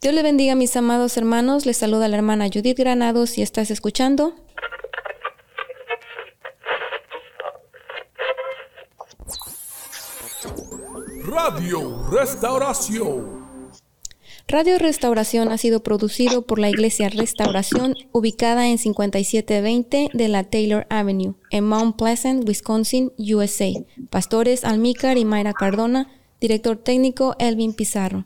Dios le bendiga mis amados hermanos. Les saluda la hermana Judith Granados y estás escuchando. Radio Restauración. Radio Restauración ha sido producido por la Iglesia Restauración, ubicada en 5720 de la Taylor Avenue, en Mount Pleasant, Wisconsin, USA. Pastores Almícar y Mayra Cardona, director técnico Elvin Pizarro.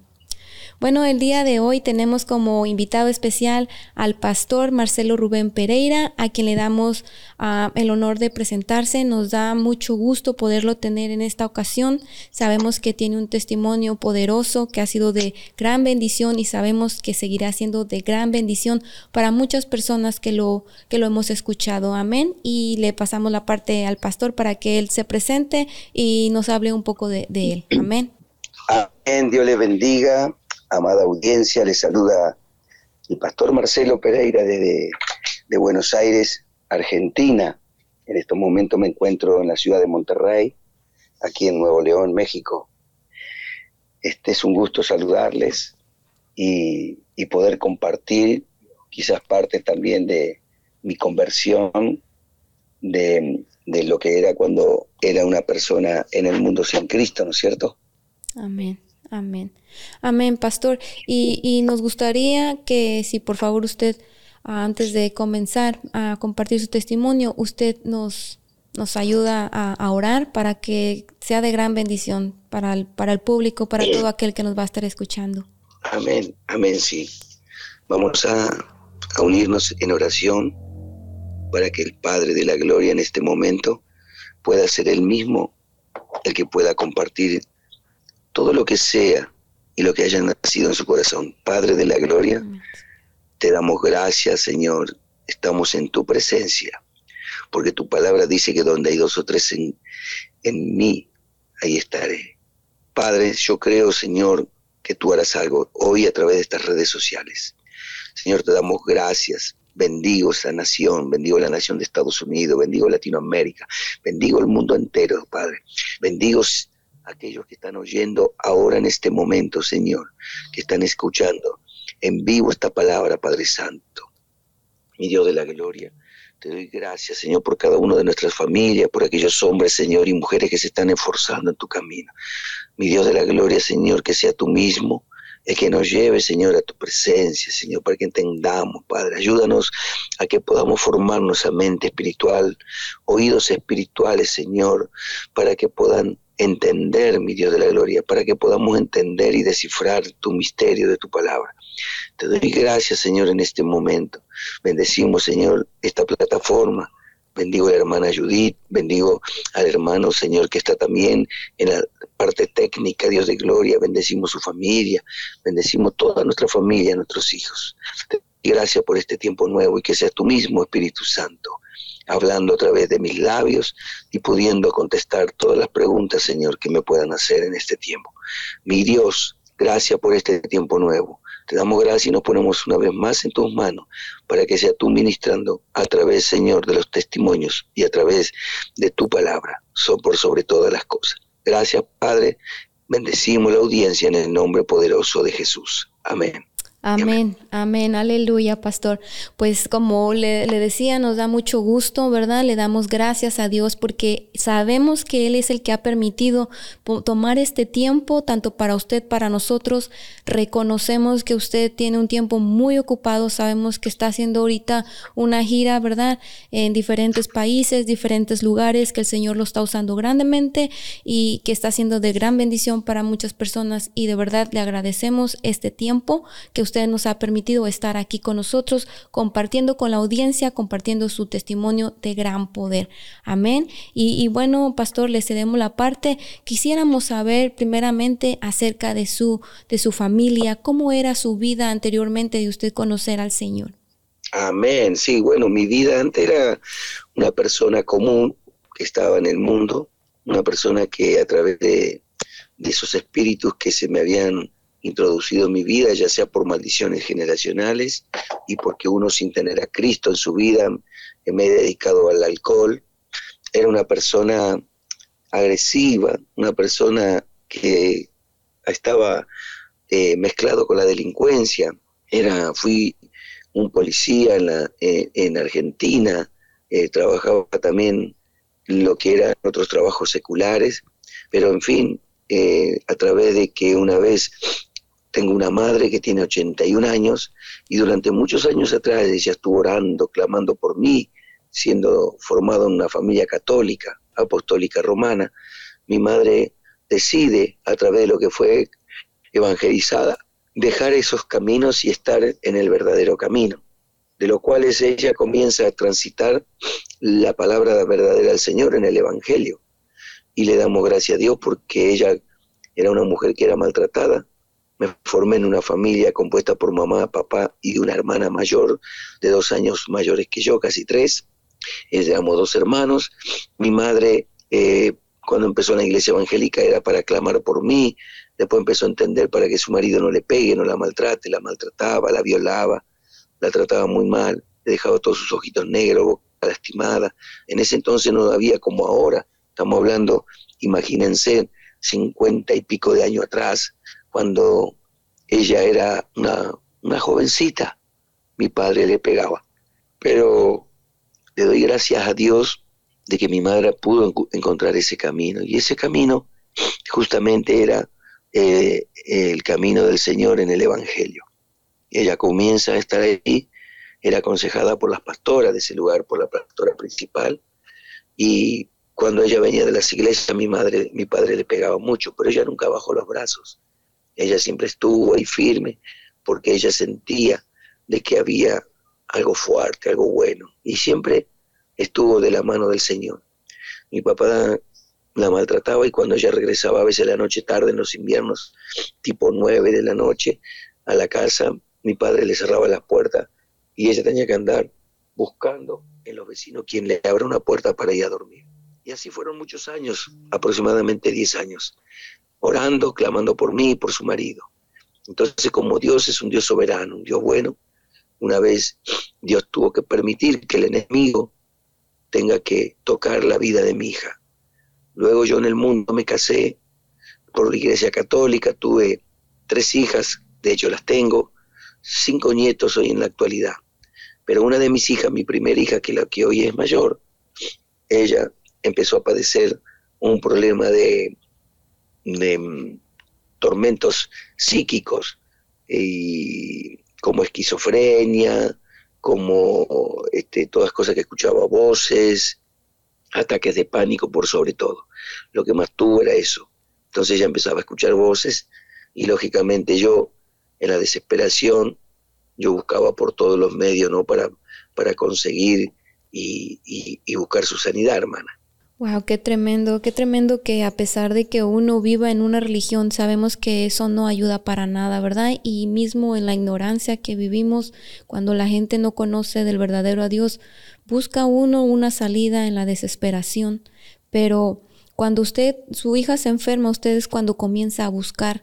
Bueno, el día de hoy tenemos como invitado especial al pastor Marcelo Rubén Pereira, a quien le damos ah, el honor de presentarse. Nos da mucho gusto poderlo tener en esta ocasión. Sabemos que tiene un testimonio poderoso que ha sido de gran bendición y sabemos que seguirá siendo de gran bendición para muchas personas que lo, que lo hemos escuchado. Amén. Y le pasamos la parte al pastor para que él se presente y nos hable un poco de, de él. Amén. Amén. Dios le bendiga amada audiencia, le saluda el pastor Marcelo Pereira desde de Buenos Aires, Argentina. En estos momentos me encuentro en la ciudad de Monterrey, aquí en Nuevo León, México. Este es un gusto saludarles y, poder compartir quizás parte también de mi conversión, de, de lo que era cuando era una persona en el mundo sin Cristo, ¿no es cierto? Amén. Amén. Amén, pastor. Y, nos gustaría que si por favor usted, antes de comenzar a compartir su testimonio, usted nos, nos ayuda a, orar para que sea de gran bendición para el, para el público, para todo aquel que nos va a estar escuchando. Amén, amén, sí. Vamos a, a unirnos en oración para que el Padre de la Gloria en este momento pueda ser el mismo el que pueda compartir todo lo que sea y lo que haya nacido en su corazón. Padre de la gloria, te damos gracias, Señor. Estamos en tu presencia, porque tu palabra dice que donde hay dos o tres en, en mí, ahí estaré. Padre, yo creo, Señor, que tú harás algo hoy a través de estas redes sociales. Señor, te damos gracias. Bendigo esta nación, bendigo la nación de Estados Unidos, bendigo Latinoamérica, bendigo el mundo entero, Padre. Bendigo aquellos que están oyendo ahora en este momento, Señor, que están escuchando en vivo esta palabra, Padre Santo. Mi Dios de la gloria, te doy gracias, Señor, por cada uno de nuestras familias, por aquellos hombres, Señor, y mujeres que se están esforzando en tu camino. Mi Dios de la gloria, Señor, que sea tú mismo el que nos lleve, Señor, a tu presencia, Señor, para que entendamos, Padre. Ayúdanos a que podamos formarnos a mente espiritual, oídos espirituales, Señor, para que puedan entender, mi Dios de la gloria, para que podamos entender y descifrar tu misterio de tu palabra. Te doy gracias, Señor, en este momento. Bendecimos, Señor, esta plataforma. Bendigo a la hermana Judith, bendigo al hermano, Señor, que está también en la parte técnica, Dios de gloria. Bendecimos su familia, bendecimos toda nuestra familia, nuestros hijos. Gracias por este tiempo nuevo y que sea tú mismo, Espíritu Santo, hablando a través de mis labios y pudiendo contestar todas las preguntas, Señor, que me puedan hacer en este tiempo. Mi Dios, gracias por este tiempo nuevo. Te damos gracias y nos ponemos una vez más en tus manos para que sea tú ministrando a través, Señor, de los testimonios y a través de tu palabra, so por sobre todas las cosas. Gracias, Padre. Bendecimos la audiencia en el nombre poderoso de Jesús. Amén. Amén, amén, aleluya, pastor. Pues como le, decía, nos da mucho gusto, ¿verdad? Le damos gracias a Dios porque sabemos que Él es el que ha permitido tomar este tiempo, tanto para usted, para nosotros. Reconocemos que usted tiene un tiempo muy ocupado, sabemos que está haciendo ahorita una gira, ¿verdad? En diferentes países, diferentes lugares, que el Señor lo está usando grandemente y que está haciendo de gran bendición para muchas personas y de verdad le agradecemos este tiempo que usted usted nos ha permitido estar aquí con nosotros, compartiendo con la audiencia, compartiendo su testimonio de gran poder. Amén. Y, bueno, pastor, le cedemos la parte. Quisiéramos saber primeramente acerca de su, de su familia, cómo era su vida anteriormente de usted conocer al Señor. Amén. Sí, bueno, mi vida antes era una persona común que estaba en el mundo, una persona que a través de, de esos espíritus que se me habían introducido en mi vida, ya sea por maldiciones generacionales y porque uno sin tener a Cristo en su vida me he dedicado al alcohol. Era una persona agresiva, una persona que estaba eh, mezclado con la delincuencia. Era, fui un policía en, eh, en Argentina, eh, trabajaba también lo que eran otros trabajos seculares, pero en fin, a través de que una vez tengo una madre que tiene 81 años y durante muchos años atrás ella estuvo orando, clamando por mí, siendo formado en una familia católica, apostólica romana. Mi madre decide, a través de lo que fue evangelizada, dejar esos caminos y estar en el verdadero camino, de lo cual es ella comienza a transitar la palabra verdadera del Señor en el Evangelio. Y le damos gracias a Dios porque ella era una mujer que era maltratada. Me formé en una familia compuesta por mamá, papá y una hermana mayor de dos años mayores que yo, casi tres. Éramos dos hermanos. Mi madre, eh, cuando empezó en la iglesia evangélica, era para clamar por mí, Después empezó a entender para que su marido no le pegue, no la maltrate, la maltrataba, la violaba, la trataba muy mal, le dejaba todos sus ojitos negros, boca lastimada. En ese entonces no había como ahora. Estamos hablando, imagínense, cincuenta y pico de años atrás, cuando ella era una, una jovencita, mi padre le pegaba. Pero le doy gracias a Dios de que mi madre pudo encontrar ese camino. Y ese camino justamente era eh, el camino del Señor en el Evangelio. Ella comienza a estar ahí, era aconsejada por las pastoras de ese lugar, por la pastora principal, y cuando ella venía de las iglesias, mi madre, mi padre le pegaba mucho, pero ella nunca bajó los brazos. Ella siempre estuvo ahí firme, porque ella sentía de que había algo fuerte, algo bueno, y siempre estuvo de la mano del Señor. Mi papá la maltrataba y cuando ella regresaba a veces la noche tarde en los inviernos, tipo nueve de la noche, a la casa, mi padre le cerraba las puertas y ella tenía que andar buscando en los vecinos quien le abra una puerta para ir a dormir. Y así fueron muchos años, aproximadamente diez años, orando, clamando por mí y por su marido. Entonces, como Dios es un Dios soberano, un Dios bueno, una vez Dios tuvo que permitir que el enemigo tenga que tocar la vida de mi hija Luego yo en el mundo me casé por la iglesia católica, tuve tres hijas, de hecho las tengo, cinco nietos hoy en la actualidad. Pero una de mis hijas, mi primera hija, que la que hoy es mayor, ella empezó a padecer un problema de, de mm, tormentos psíquicos, y como esquizofrenia, como este, todas cosas que escuchaba voces, ataques de pánico por sobre todo. Lo que más tuvo era eso. Entonces ella empezaba a escuchar voces y lógicamente yo, en la desesperación, yo buscaba por todos los medios, ¿no? Para, para conseguir y, y buscar su sanidad, hermana. Wow, qué tremendo, qué tremendo que a pesar de que uno viva en una religión, sabemos que eso no ayuda para nada, ¿verdad? Y mismo en la ignorancia que vivimos, cuando la gente no conoce del verdadero a Dios, busca uno una salida en la desesperación. Pero cuando usted, su hija se enferma, usted es cuando comienza a buscar.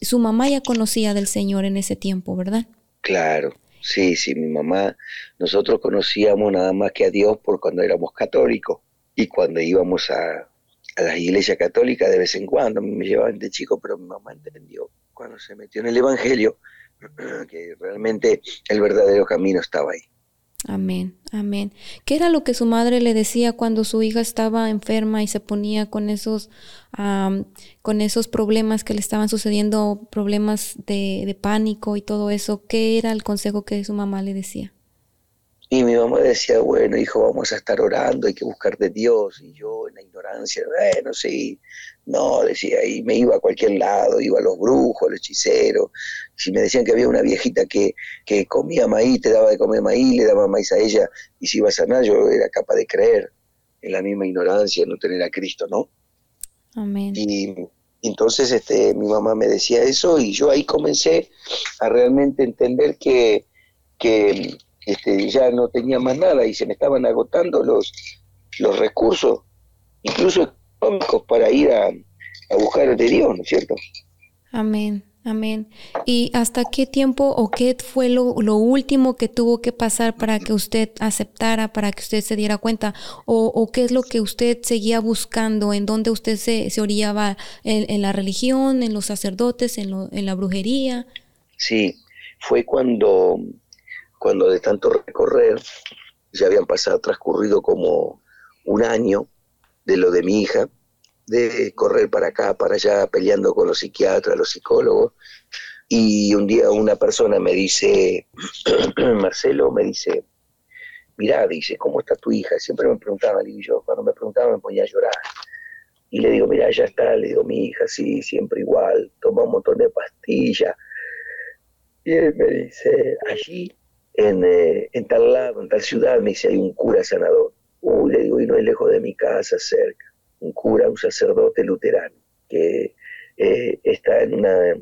Su mamá ya conocía del Señor en ese tiempo, ¿verdad? Claro, sí, sí, mi mamá, nosotros conocíamos nada más que a Dios por cuando éramos católicos y cuando íbamos a, a las iglesias católicas de vez en cuando, me llevaban de chico, pero mi mamá entendió cuando se metió en el Evangelio que realmente el verdadero camino estaba ahí. Amén, amén. ¿Qué era lo que su madre le decía cuando su hija estaba enferma y se ponía con esos, con esos problemas que le estaban sucediendo, problemas de, de pánico y todo eso? ¿Qué era el consejo que su mamá le decía? Y mi mamá decía, bueno, hijo, vamos a estar orando, hay que buscar de Dios. Y yo en la ignorancia, bueno, sí, no, decía, y me iba a cualquier lado, iba a los brujos, a los hechiceros. Si me decían que había una viejita que, que comía maíz, te daba de comer maíz, le daba maíz a ella, y si iba a sanar, yo era capaz de creer en la misma ignorancia, no tener a Cristo, ¿no? Amén. Y entonces este, mi mamá me decía eso, y yo ahí comencé a realmente entender que, que este, ya no tenía más nada y se me estaban agotando los, los recursos, incluso económicos, para ir a, a buscar de Dios, ¿no es cierto? Amén, Amén. ¿Y hasta qué tiempo o qué fue lo, último que tuvo que pasar para que usted aceptara, para que usted se diera cuenta? ¿O, qué es lo que usted seguía buscando? ¿En dónde usted se, se orillaba? ¿En, la religión, en los sacerdotes, en, en la brujería? Sí, fue cuando, cuando de tanto recorrer, ya habían pasado, transcurrido como un año de lo de mi hija, de correr para acá, para allá, peleando con los psiquiatras, los psicólogos. Y un día una persona me dice, Marcelo, me dice, mirá, dice, ¿cómo está tu hija? Siempre me preguntaba, y yo cuando me preguntaba me ponía a llorar. Y le digo, mira, ya está, le digo, mi hija, sí, siempre igual, toma un montón de pastillas. Y él me dice, allí, en, eh, en tal lado, en tal ciudad, me dice, hay un cura sanador. Uy, le digo, y no es lejos de mi casa, cerca un cura, un sacerdote luterano, que eh, está en una,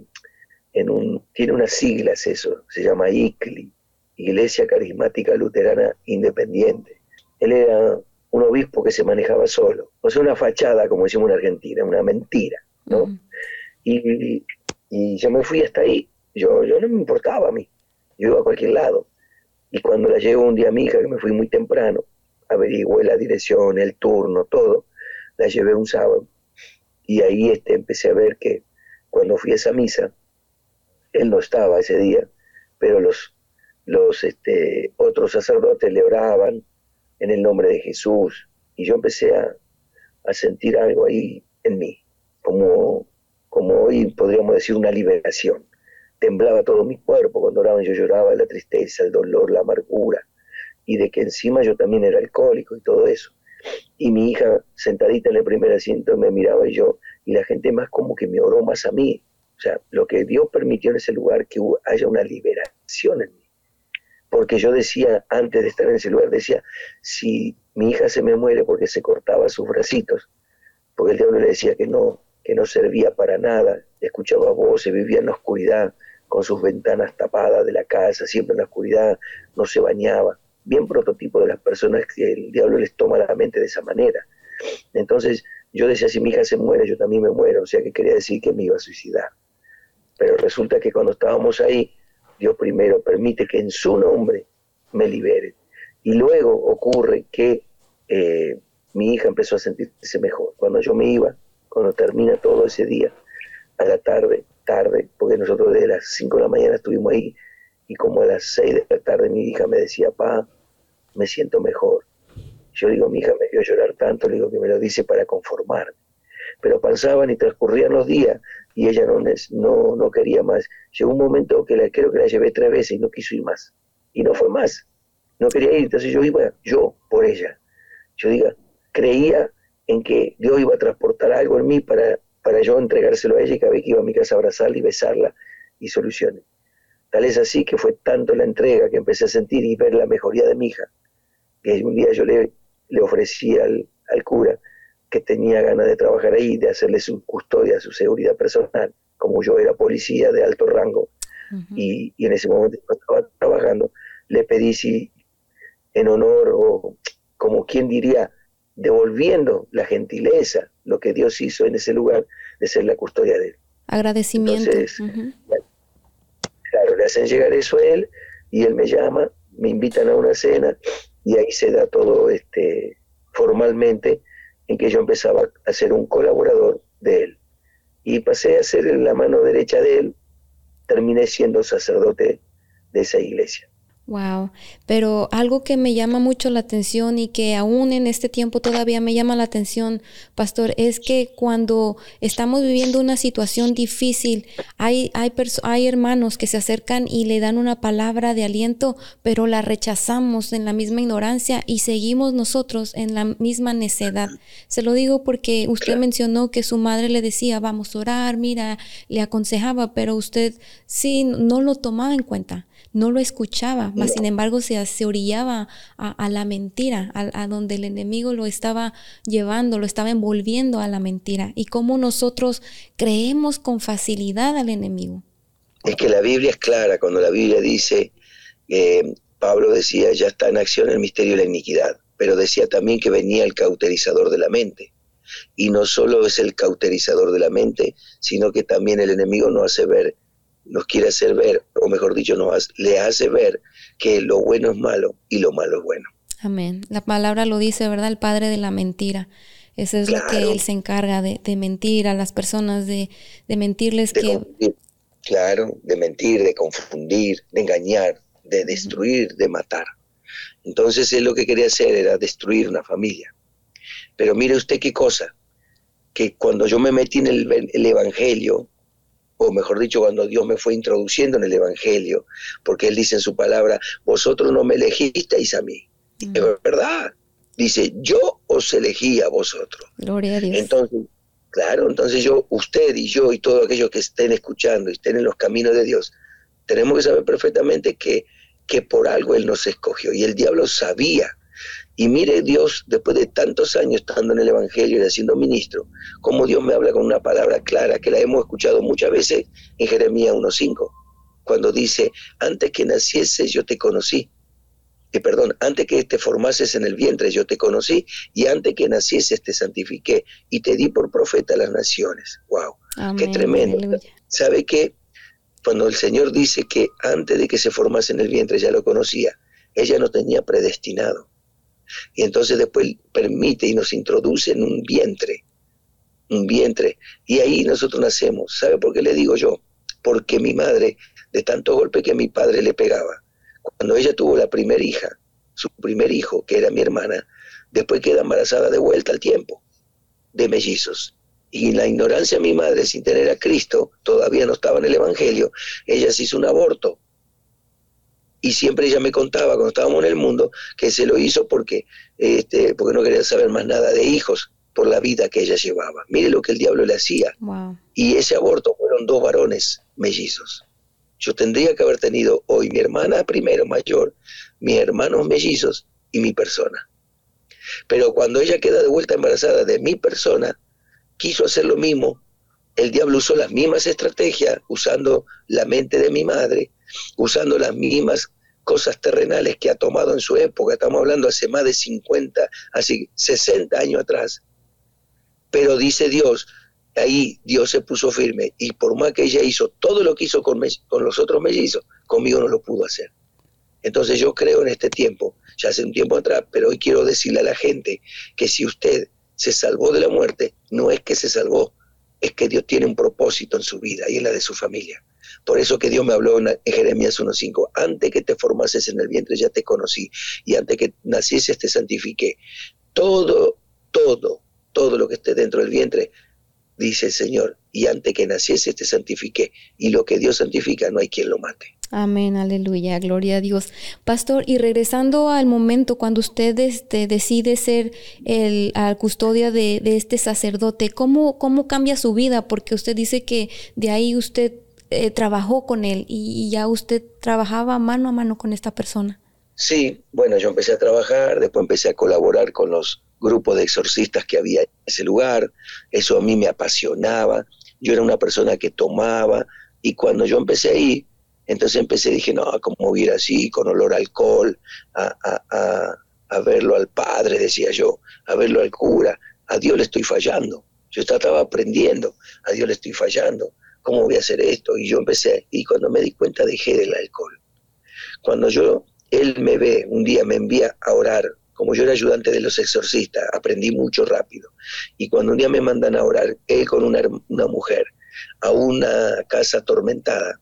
en un, tiene unas siglas eso, se llama ICLI, Iglesia Carismática Luterana Independiente. Él era un obispo que se manejaba solo, o sea, una fachada, como decimos en Argentina, una mentira, ¿no? y, y, yo me fui hasta ahí, yo, yo no me importaba a mí, yo iba a cualquier lado. Y cuando la llevo un día a mi hija, que me fui muy temprano, averigué la dirección, el turno, todo, la llevé un sábado. Y ahí este, empecé a ver que cuando fui a esa misa, él no estaba ese día, pero los, los este, otros sacerdotes le oraban en el nombre de Jesús. Y yo empecé a, sentir algo ahí en mí, como, como hoy podríamos decir una liberación. Temblaba todo mi cuerpo cuando oraban, yo lloraba la tristeza, el dolor, la amargura, y de que encima yo también era alcohólico y todo eso y mi hija sentadita en el primer asiento me miraba y yo, y la gente más como que me oró más a mí. O sea, lo que Dios permitió en ese lugar, que haya una liberación en mí. Porque yo decía, antes de estar en ese lugar, decía, si mi hija se me muere porque se cortaba sus bracitos, porque el diablo le decía que no, que no servía para nada, escuchaba voces, vivía en la oscuridad, con sus ventanas tapadas de la casa, siempre en la oscuridad, no se bañaba bien prototipo de las personas que el diablo les toma la mente de esa manera. Entonces yo decía, si mi hija se muere, yo también me muero, o sea que quería decir que me iba a suicidar. Pero resulta que cuando estábamos ahí, Dios primero permite que en su nombre me libere. Y luego ocurre que eh, mi hija empezó a sentirse mejor. Cuando yo me iba, cuando termina todo ese día, a la tarde, tarde, porque nosotros desde las 5 de la mañana estuvimos ahí, y como a las 6 de la tarde mi hija me decía, pa, me siento mejor. Yo digo, mi hija me vio llorar tanto, le digo que me lo dice para conformarme. Pero pasaban y transcurrían los días y ella no, no, no quería más. Llegó un momento que la, creo que la llevé tres veces y no quiso ir más. Y no fue más. No quería ir, entonces yo iba, yo, por ella. Yo diga, creía en que Dios iba a transportar algo en mí para, para yo entregárselo a ella y cada vez que iba a mi casa a abrazarla y besarla y soluciones. Tal es así que fue tanto la entrega que empecé a sentir y ver la mejoría de mi hija, que un día yo le, le ofrecí al, cura que tenía ganas de trabajar ahí, de hacerle su custodia, su seguridad personal, como yo era policía de alto rango, y, en ese momento estaba trabajando, le pedí si en honor o como quien diría, devolviendo la gentileza, lo que Dios hizo en ese lugar de ser la custodia de él. Agradecimiento. claro, le hacen llegar eso a él y él me llama, me invitan a una cena y ahí se da todo este formalmente en que yo empezaba a ser un colaborador de él. Y pasé a ser la mano derecha de él, terminé siendo sacerdote de esa iglesia. Wow, pero algo que me llama mucho la atención y que aún en este tiempo todavía me llama la atención, pastor, es que cuando estamos viviendo una situación difícil, hay, hay, hay hermanos que se acercan y le dan una palabra de aliento, pero la rechazamos en la misma ignorancia y seguimos nosotros en la misma necedad. Se lo digo porque usted mencionó que su madre le decía, vamos a orar, mira, le aconsejaba, pero usted sí no lo tomaba en cuenta no lo escuchaba, mas sin embargo se, se orillaba a, la mentira, a, donde el enemigo lo estaba llevando, lo estaba envolviendo a la mentira. Y cómo nosotros creemos con facilidad al enemigo. Es que la Biblia es clara cuando la Biblia dice, que Pablo decía, ya está en acción el misterio de la iniquidad, pero decía también que venía el cauterizador de la mente. Y no solo es el cauterizador de la mente, sino que también el enemigo no hace ver nos quiere hacer ver, o mejor dicho, nos le hace ver que lo bueno es malo y lo malo es bueno. Amén. La palabra lo dice, ¿verdad? El padre de la mentira. Eso es lo que él se encarga de, mentir a las personas, de, mentirles que... Claro, de mentir, de confundir, de engañar, de destruir, de matar. Entonces él lo que quería hacer era destruir una familia. Pero mire usted qué cosa, que cuando yo me metí en el, Evangelio, o mejor dicho, cuando Dios me fue introduciendo en el Evangelio, porque Él dice en su palabra, vosotros no me elegisteis a mí. Mm. Es verdad. Dice, yo os elegí a vosotros. Gloria a Dios. Entonces, claro, entonces yo, usted y yo y todos aquellos que estén escuchando y estén en los caminos de Dios, tenemos que saber perfectamente que, que por algo Él nos escogió. Y el diablo sabía y mire Dios, después de tantos años estando en el Evangelio y haciendo ministro, cómo Dios me habla con una palabra clara que la hemos escuchado muchas veces en Jeremías 1.5, cuando dice, antes que nacieses yo te conocí. Eh, perdón, antes que te formases en el vientre yo te conocí y antes que nacieses te santifiqué y te di por profeta a las naciones. ¡Wow! ¡Qué tremendo! ¿Sabe qué? Cuando el Señor dice que antes de que se formase en el vientre ya lo conocía, ella no tenía predestinado y entonces después permite y nos introduce en un vientre, un vientre, y ahí nosotros nacemos. ¿Sabe por qué le digo yo? Porque mi madre, de tanto golpe que mi padre le pegaba, cuando ella tuvo la primera hija, su primer hijo, que era mi hermana, después queda embarazada de vuelta al tiempo, de mellizos. Y la ignorancia de mi madre, sin tener a Cristo, todavía no estaba en el Evangelio, ella se hizo un aborto y siempre ella me contaba cuando estábamos en el mundo que se lo hizo porque, este, porque no quería saber más nada de hijos por la vida que ella llevaba. Mire lo que el diablo le hacía. Y ese aborto fueron dos varones mellizos. Yo tendría que haber tenido hoy mi hermana primero mayor, mis hermanos mellizos y mi persona. Pero cuando ella queda de vuelta embarazada de mi persona, quiso hacer lo mismo. El diablo usó las mismas estrategias, usando la mente de mi madre, usando las mismas cosas terrenales que ha tomado en su época, estamos hablando hace más de 50, así 60 años atrás. Pero dice Dios, ahí Dios se puso firme y por más que ella hizo todo lo que hizo con, con los otros mellizos, conmigo no lo pudo hacer. Entonces yo creo en este tiempo, ya hace un tiempo atrás, pero hoy quiero decirle a la gente que si usted se salvó de la muerte, no es que se salvó, es que Dios tiene un propósito en su vida y en la de su familia. Por eso que Dios me habló en Jeremías 1.5, antes que te formases en el vientre ya te conocí y antes que nacieses te santifiqué. Todo, todo, todo lo que esté dentro del vientre, dice el Señor, y antes que nacieses te santifiqué. Y lo que Dios santifica no hay quien lo mate. Amén, aleluya, gloria a Dios. Pastor, y regresando al momento cuando usted este, decide ser el custodia de, este sacerdote, ¿cómo, ¿cómo cambia su vida? Porque usted dice que de ahí usted eh, trabajó con él y, ya usted trabajaba mano a mano con esta persona. Sí, bueno, yo empecé a trabajar, después empecé a colaborar con los grupos de exorcistas que había en ese lugar, eso a mí me apasionaba, yo era una persona que tomaba y cuando yo empecé ahí, entonces empecé, dije, no, ¿cómo ir así, con olor a alcohol, a, a, a verlo al padre, decía yo, a verlo al cura, a Dios le estoy fallando, yo estaba aprendiendo, a Dios le estoy fallando, ¿cómo voy a hacer esto? Y yo empecé, y cuando me di cuenta dejé del alcohol. Cuando yo, él me ve, un día me envía a orar, como yo era ayudante de los exorcistas, aprendí mucho rápido. Y cuando un día me mandan a orar, él con una, una mujer, a una casa atormentada,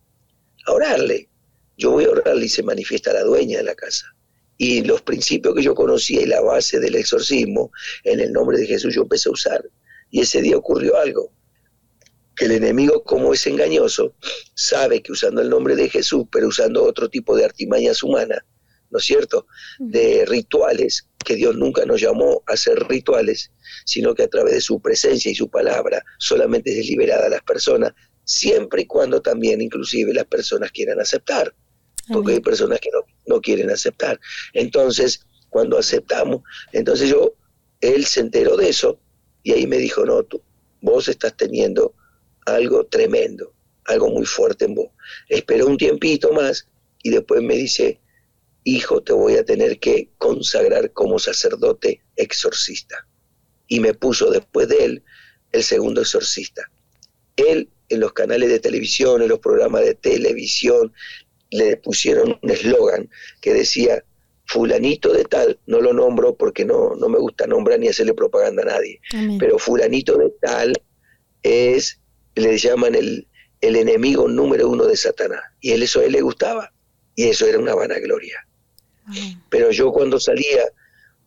a orarle. Yo voy a orarle y se manifiesta la dueña de la casa. Y los principios que yo conocía y la base del exorcismo, en el nombre de Jesús yo empecé a usar. Y ese día ocurrió algo que el enemigo, como es engañoso, sabe que usando el nombre de Jesús, pero usando otro tipo de artimañas humanas, ¿no es cierto? De rituales, que Dios nunca nos llamó a hacer rituales, sino que a través de su presencia y su palabra solamente es liberada a las personas, siempre y cuando también inclusive las personas quieran aceptar, porque hay personas que no, no quieren aceptar. Entonces, cuando aceptamos, entonces yo, él se enteró de eso y ahí me dijo, no, tú, vos estás teniendo algo tremendo, algo muy fuerte en vos. Esperó un tiempito más y después me dice, hijo, te voy a tener que consagrar como sacerdote exorcista. Y me puso después de él el segundo exorcista. Él en los canales de televisión, en los programas de televisión, le pusieron un eslogan que decía, fulanito de tal, no lo nombro porque no, no me gusta nombrar ni hacerle propaganda a nadie, pero fulanito de tal es, le llaman el, el enemigo número uno de Satanás. Y él eso a él le gustaba. Y eso era una vanagloria. Pero yo cuando salía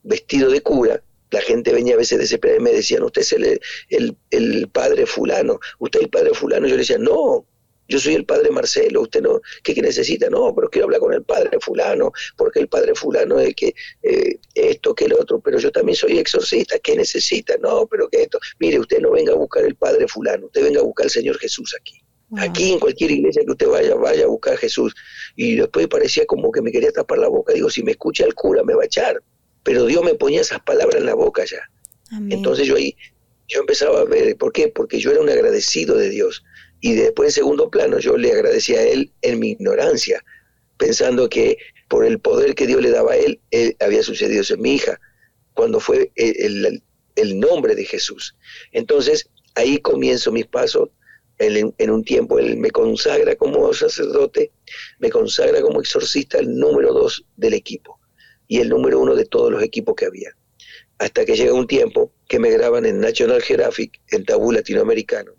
vestido de cura, la gente venía a veces desesperada y me decían, usted es el, el, el, padre fulano, usted es el padre fulano. Yo le decía, no, yo soy el padre Marcelo, usted no, ¿qué, necesita? No, pero quiero hablar con el padre fulano, porque el padre fulano es que eh, esto, que el otro, pero yo también soy exorcista, ¿qué necesita? No, pero que esto, mire, usted no venga a buscar el padre fulano, usted venga a buscar al Señor Jesús aquí. Aquí en cualquier iglesia que usted vaya, vaya a buscar a Jesús. Y después parecía como que me quería tapar la boca. Digo, si me escucha el cura me va a echar. Pero Dios me ponía esas palabras en la boca ya. Entonces yo ahí, yo empezaba a ver, ¿por qué? Porque yo era un agradecido de Dios. Y después en segundo plano yo le agradecía a Él en mi ignorancia, pensando que por el poder que Dios le daba a Él, había sucedido eso mi hija, cuando fue el, el nombre de Jesús. Entonces ahí comienzo mis pasos en, un tiempo él me consagra como sacerdote, me consagra como exorcista el número dos del equipo y el número uno de todos los equipos que había. Hasta que llega un tiempo que me graban en National Geographic, en tabú latinoamericano,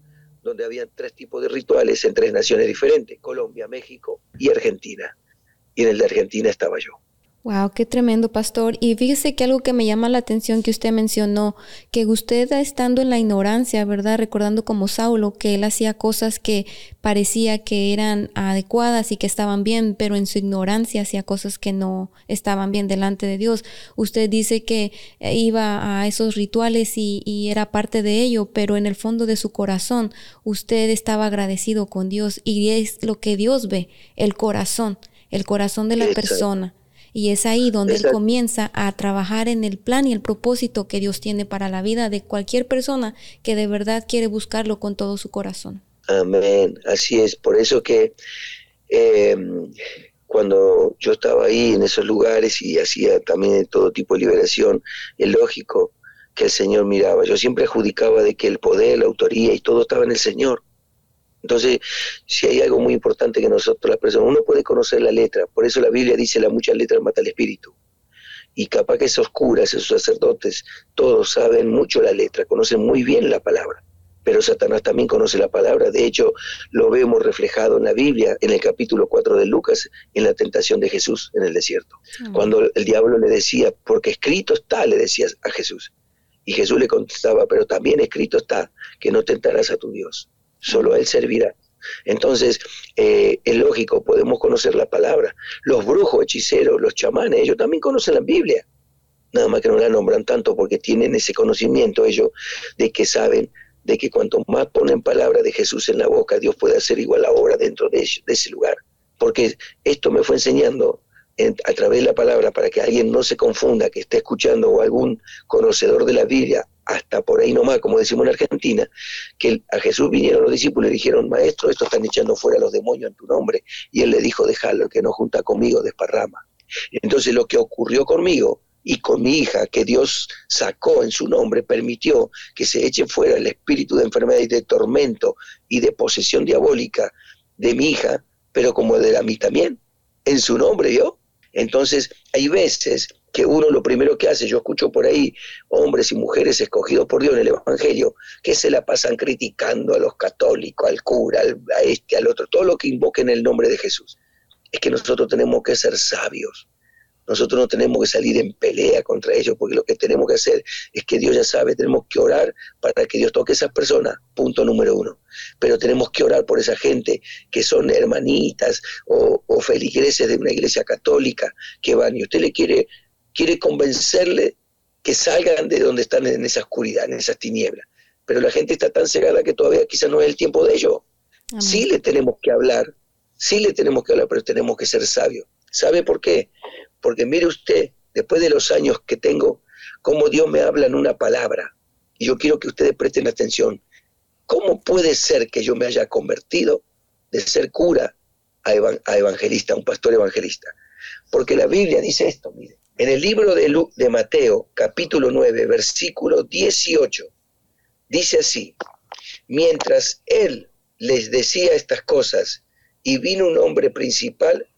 donde había tres tipos de rituales en tres naciones diferentes, Colombia, México y Argentina. Y en el de Argentina estaba yo. Wow, qué tremendo, pastor. Y fíjese que algo que me llama la atención que usted mencionó, que usted estando en la ignorancia, ¿verdad? Recordando como Saulo, que él hacía cosas que parecía que eran adecuadas y que estaban bien, pero en su ignorancia hacía cosas que no estaban bien delante de Dios. Usted dice que iba a esos rituales y, y era parte de ello, pero en el fondo de su corazón usted estaba agradecido con Dios y es lo que Dios ve, el corazón, el corazón de la persona. Y es ahí donde él comienza a trabajar en el plan y el propósito que Dios tiene para la vida de cualquier persona que de verdad quiere buscarlo con todo su corazón. Amén, así es. Por eso que em, cuando yo estaba ahí en esos lugares y hacía también todo tipo de liberación, es lógico que el Señor miraba. Yo siempre adjudicaba de que el poder, la autoría y todo estaba en el Señor. Entonces, si hay algo muy importante que nosotros las personas, uno puede conocer la letra, por eso la Biblia dice la muchas letras mata el espíritu. Y capaz que esos curas, esos sacerdotes, todos saben mucho la letra, conocen muy bien la palabra. Pero Satanás también conoce la palabra. De hecho, lo vemos reflejado en la Biblia, en el capítulo 4 de Lucas, en la tentación de Jesús en el desierto. Mm. Cuando el diablo le decía, porque escrito está, le decía a Jesús. Y Jesús le contestaba, pero también escrito está, que no tentarás a tu Dios solo Él servirá. Entonces, eh, es lógico, podemos conocer la palabra. Los brujos, hechiceros, los chamanes, ellos también conocen la Biblia. Nada más que no la nombran tanto porque tienen ese conocimiento ellos de que saben de que cuanto más ponen palabra de Jesús en la boca, Dios puede hacer igual la obra dentro de, de ese lugar. Porque esto me fue enseñando a través de la palabra para que alguien no se confunda, que esté escuchando o algún conocedor de la Biblia hasta por ahí nomás, como decimos en Argentina, que a Jesús vinieron los discípulos y le dijeron, maestro, estos están echando fuera los demonios en tu nombre. Y él le dijo, déjalo, que no junta conmigo, desparrama. Entonces lo que ocurrió conmigo y con mi hija, que Dios sacó en su nombre, permitió que se eche fuera el espíritu de enfermedad y de tormento y de posesión diabólica de mi hija, pero como de la mí también, en su nombre yo. Entonces, hay veces que uno lo primero que hace, yo escucho por ahí hombres y mujeres escogidos por Dios en el Evangelio, que se la pasan criticando a los católicos, al cura, a este, al otro, todo lo que invoquen el nombre de Jesús. Es que nosotros tenemos que ser sabios, nosotros no tenemos que salir en pelea contra ellos, porque lo que tenemos que hacer es que Dios ya sabe, tenemos que orar para que Dios toque a esas personas, punto número uno. Pero tenemos que orar por esa gente que son hermanitas o feligreses de una iglesia católica que van y usted le quiere, quiere convencerle que salgan de donde están en esa oscuridad, en esas tinieblas. Pero la gente está tan cegada que todavía quizás no es el tiempo de ello. Sí le tenemos que hablar, sí le tenemos que hablar, pero tenemos que ser sabios. ¿Sabe por qué? Porque mire usted, después de los años que tengo, cómo Dios me habla en una palabra. Y yo quiero que ustedes presten atención. ¿Cómo puede ser que yo me haya convertido de ser cura a, evangelista, a un pastor evangelista? Porque la Biblia dice esto, mire. En el libro de, de Mateo, capítulo 9, versículo 18, dice así, mientras él les decía estas cosas, y vino un hombre principal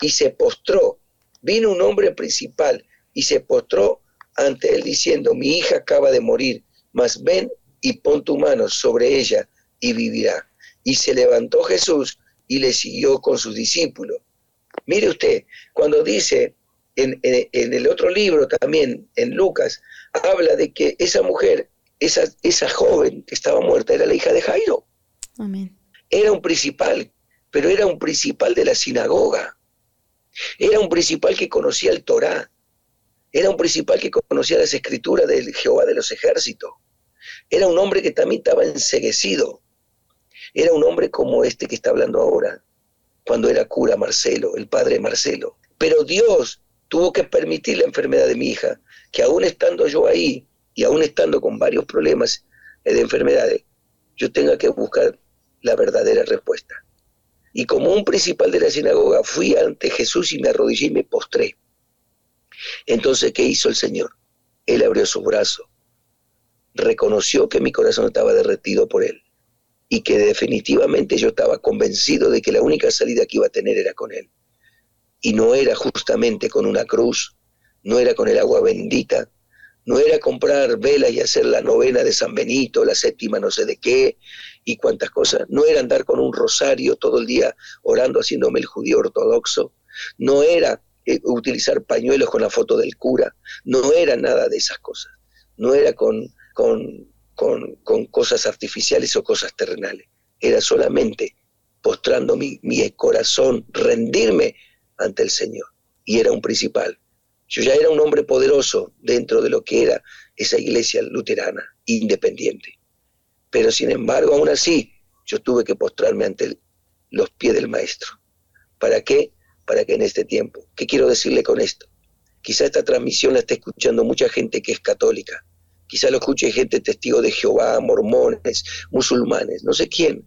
y se postró. Vino un hombre principal y se postró ante él diciendo, mi hija acaba de morir, mas ven y pon tu mano sobre ella y vivirá. Y se levantó Jesús y le siguió con sus discípulos. Mire usted, cuando dice en, el otro libro también, en Lucas, habla de que esa mujer, esa, esa joven que estaba muerta, era la hija de Jairo. Amén. Era un principal, pero era un principal de la sinagoga. Era un principal que conocía el Torá. Era un principal que conocía las escrituras del Jehová de los ejércitos. Era un hombre que también estaba enseguecido. Era un hombre como este que está hablando ahora, cuando era cura Marcelo, el padre Marcelo. Pero Dios tuvo que permitir la enfermedad de mi hija, que aún estando yo ahí y aún estando con varios problemas de enfermedades, yo tenga que buscar la verdadera respuesta. Y como un principal de la sinagoga fui ante Jesús y me arrodillé y me postré. Entonces, ¿qué hizo el Señor? Él abrió su brazo, reconoció que mi corazón estaba derretido por Él y que definitivamente yo estaba convencido de que la única salida que iba a tener era con Él. Y no era justamente con una cruz, no era con el agua bendita, no era comprar velas y hacer la novena de San Benito, la séptima no sé de qué y cuántas cosas, no era andar con un rosario todo el día orando haciéndome el judío ortodoxo, no era eh, utilizar pañuelos con la foto del cura, no era nada de esas cosas, no era con, con, con, cosas artificiales o cosas terrenales, era solamente postrando mi, mi corazón, rendirme ante el Señor, y era un principal. Yo ya era un hombre poderoso dentro de lo que era esa iglesia luterana, independiente. Pero sin embargo, aún así, yo tuve que postrarme ante los pies del Maestro. ¿Para qué? para que en este tiempo, ¿qué quiero decirle con esto? Quizá esta transmisión la esté escuchando mucha gente que es católica, quizá lo escuche gente testigo de Jehová, mormones, musulmanes, no sé quién.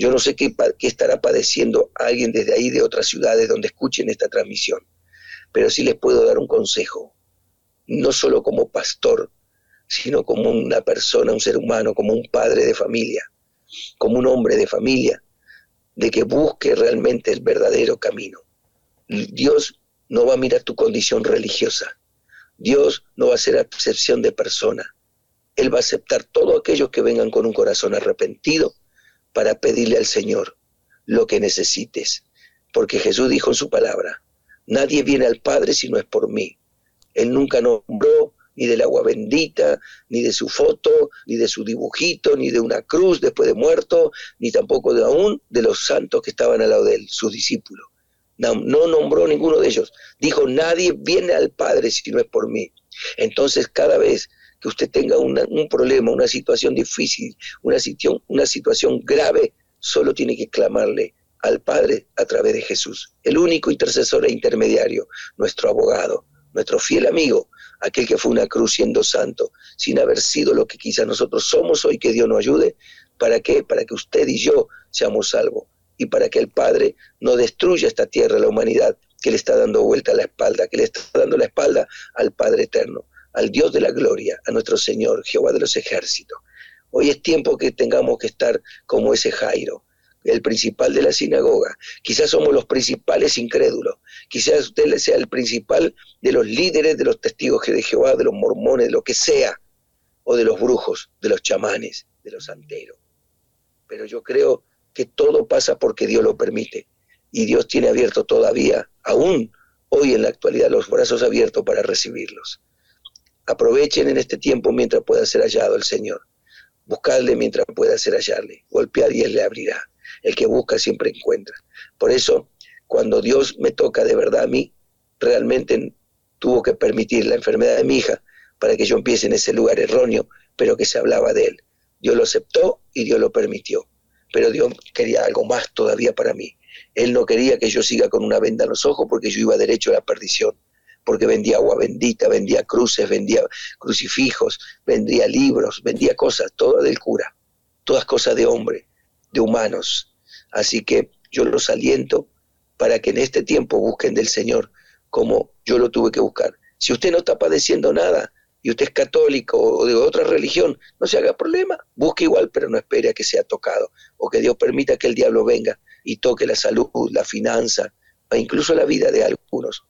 Yo no sé qué, estará padeciendo alguien desde ahí de otras ciudades donde escuchen esta transmisión, pero sí les puedo dar un consejo, no solo como pastor, sino como una persona, un ser humano, como un padre de familia, como un hombre de familia, de que busque realmente el verdadero camino. Dios no va a mirar tu condición religiosa. Dios no va a hacer acepción de persona. Él va a aceptar todos aquellos que vengan con un corazón arrepentido para pedirle al Señor lo que necesites. Porque Jesús dijo en su palabra, nadie viene al Padre si no es por mí. Él nunca nombró ni del agua bendita, ni de su foto, ni de su dibujito, ni de una cruz después de muerto, ni tampoco de aún de los santos que estaban al lado de él, sus discípulos. No, nombró ninguno de ellos. Dijo, nadie viene al Padre si no es por mí. Entonces, cada vez que usted tenga un problema, una situación difícil, una situación, una situación grave, solo tiene que clamarle al Padre a través de Jesús, el único intercesor e intermediario, nuestro abogado, nuestro fiel amigo, aquel que fue una cruz siendo santo, sin haber sido lo que quizás nosotros somos hoy, que Dios nos ayude. ¿Para qué? Para que usted y yo seamos salvos y para que el Padre no destruya esta tierra, la humanidad, que le está dando vuelta a la espalda, que le está dando la espalda al Padre eterno, al Dios de la gloria, a nuestro Señor, Jehová de los ejércitos. Hoy es tiempo que tengamos que estar como ese Jairo, el principal de la sinagoga. Quizás somos los principales incrédulos. Quizás usted sea el principal de los líderes de los testigos de Jehová, de los mormones, de lo que sea, o de los brujos, de los chamanes, de los santeros. Pero yo creo que todo pasa porque Dios lo permite. Y Dios tiene abierto todavía, aún hoy en la actualidad, los brazos abiertos para recibirlos. Aprovechen en este tiempo mientras pueda ser hallado el Señor. Buscadle mientras pueda ser hallarle. Golpead y Él le abrirá. El que busca siempre encuentra. Por eso, cuando Dios me toca de verdad a mí, realmente tuvo que permitir la enfermedad de mi hija para que yo empiece en ese lugar erróneo, pero que se hablaba de Él. Dios lo aceptó y Dios lo permitió pero Dios quería algo más todavía para mí. Él no quería que yo siga con una venda en los ojos porque yo iba derecho a la perdición, porque vendía agua bendita, vendía cruces, vendía crucifijos, vendía libros, vendía cosas, todas del cura, todas cosas de hombre, de humanos. Así que yo los aliento para que en este tiempo busquen del Señor como yo lo tuve que buscar. Si usted no está padeciendo nada, y usted es católico o de otra religión, no se haga problema, busque igual, pero no espere a que sea tocado o que Dios permita que el diablo venga y toque la salud, la finanza, o incluso la vida de